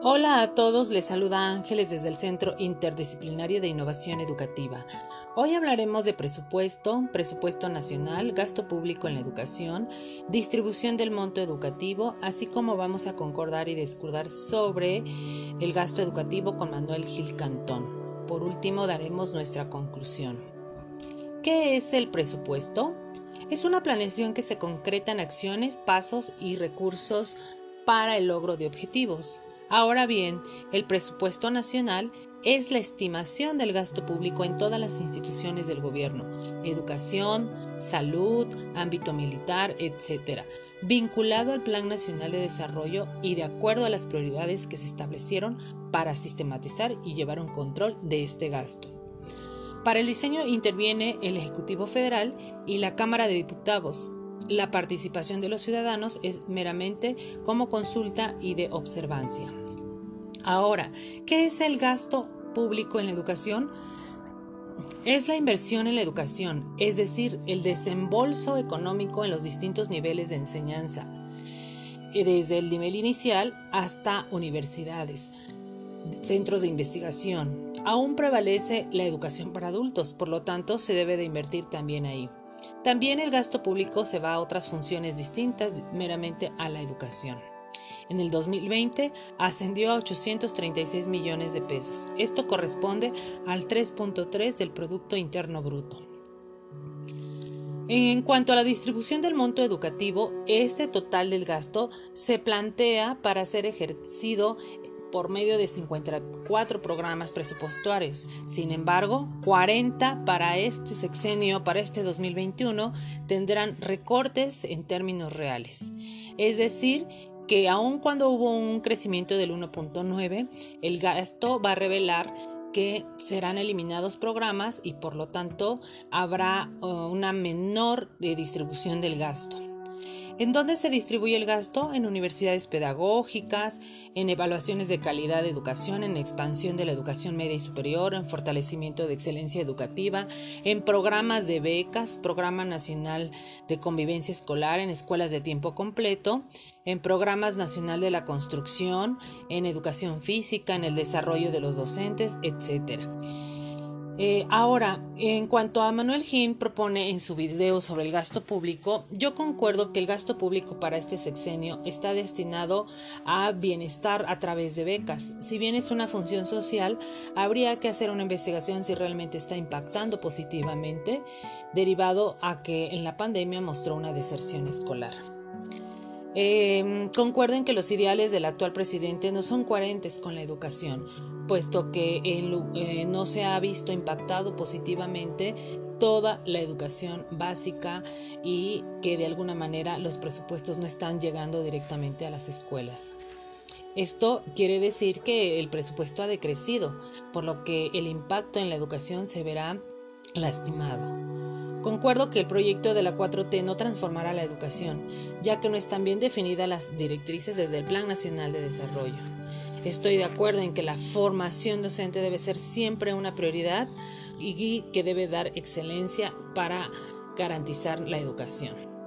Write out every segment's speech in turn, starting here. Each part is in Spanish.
Hola a todos, les saluda Ángeles desde el Centro Interdisciplinario de Innovación Educativa. Hoy hablaremos de presupuesto, presupuesto nacional, gasto público en la educación, distribución del monto educativo, así como vamos a concordar y discordar sobre el gasto educativo con Manuel Gil Cantón. Por último, daremos nuestra conclusión. ¿Qué es el presupuesto? Es una planeación que se concreta en acciones, pasos y recursos para el logro de objetivos. Ahora bien, el presupuesto nacional es la estimación del gasto público en todas las instituciones del gobierno, educación, salud, ámbito militar, etc., vinculado al Plan Nacional de Desarrollo y de acuerdo a las prioridades que se establecieron para sistematizar y llevar un control de este gasto. Para el diseño interviene el Ejecutivo Federal y la Cámara de Diputados, la participación de los ciudadanos es meramente como consulta y de observancia. Ahora, ¿qué es el gasto público en la educación? Es la inversión en la educación, es decir, el desembolso económico en los distintos niveles de enseñanza, eh, desde el nivel inicial hasta universidades, centros de investigación. Aún prevalece la educación para adultos, por lo tanto se debe de invertir también ahí. También el gasto público se va a otras funciones distintas meramente a la educación. En el 2020 ascendió a 836 millones de pesos. Esto corresponde al 3.3 del Producto Interno Bruto. En cuanto a la distribución del monto educativo, este total del gasto se plantea para ser ejercido por medio de 54 programas presupuestarios. Sin embargo, 40 para este sexenio, para este 2021, tendrán recortes en términos reales. Es decir, que aun cuando hubo un crecimiento del 1.9, el gasto va a revelar que serán eliminados programas y por lo tanto habrá uh, una menor eh, distribución del gasto. ¿En dónde se distribuye el gasto? En universidades pedagógicas, en evaluaciones de calidad de educación, en expansión de la educación media y superior, en fortalecimiento de excelencia educativa, en programas de becas, Programa Nacional de Convivencia Escolar, en escuelas de tiempo completo, en programas nacional de la construcción, en educación física, en el desarrollo de los docentes, etc. Eh, ahora, en cuanto a Manuel Gin propone en su video sobre el gasto público, yo concuerdo que el gasto público para este sexenio está destinado a bienestar a través de becas. Si bien es una función social, habría que hacer una investigación si realmente está impactando positivamente, derivado a que en la pandemia mostró una deserción escolar. Eh, concuerden que los ideales del actual presidente no son coherentes con la educación, puesto que eh, no se ha visto impactado positivamente toda la educación básica y que de alguna manera los presupuestos no están llegando directamente a las escuelas. Esto quiere decir que el presupuesto ha decrecido, por lo que el impacto en la educación se verá lastimado. Concuerdo que el proyecto de la 4T no transformará la educación, ya que no están bien definidas las directrices desde el Plan Nacional de Desarrollo. Estoy de acuerdo en que la formación docente debe ser siempre una prioridad y que debe dar excelencia para garantizar la educación.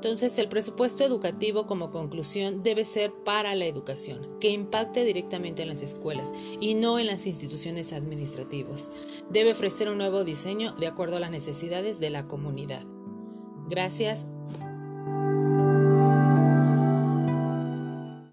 Entonces, el presupuesto educativo como conclusión debe ser para la educación, que impacte directamente en las escuelas y no en las instituciones administrativas. Debe ofrecer un nuevo diseño de acuerdo a las necesidades de la comunidad. Gracias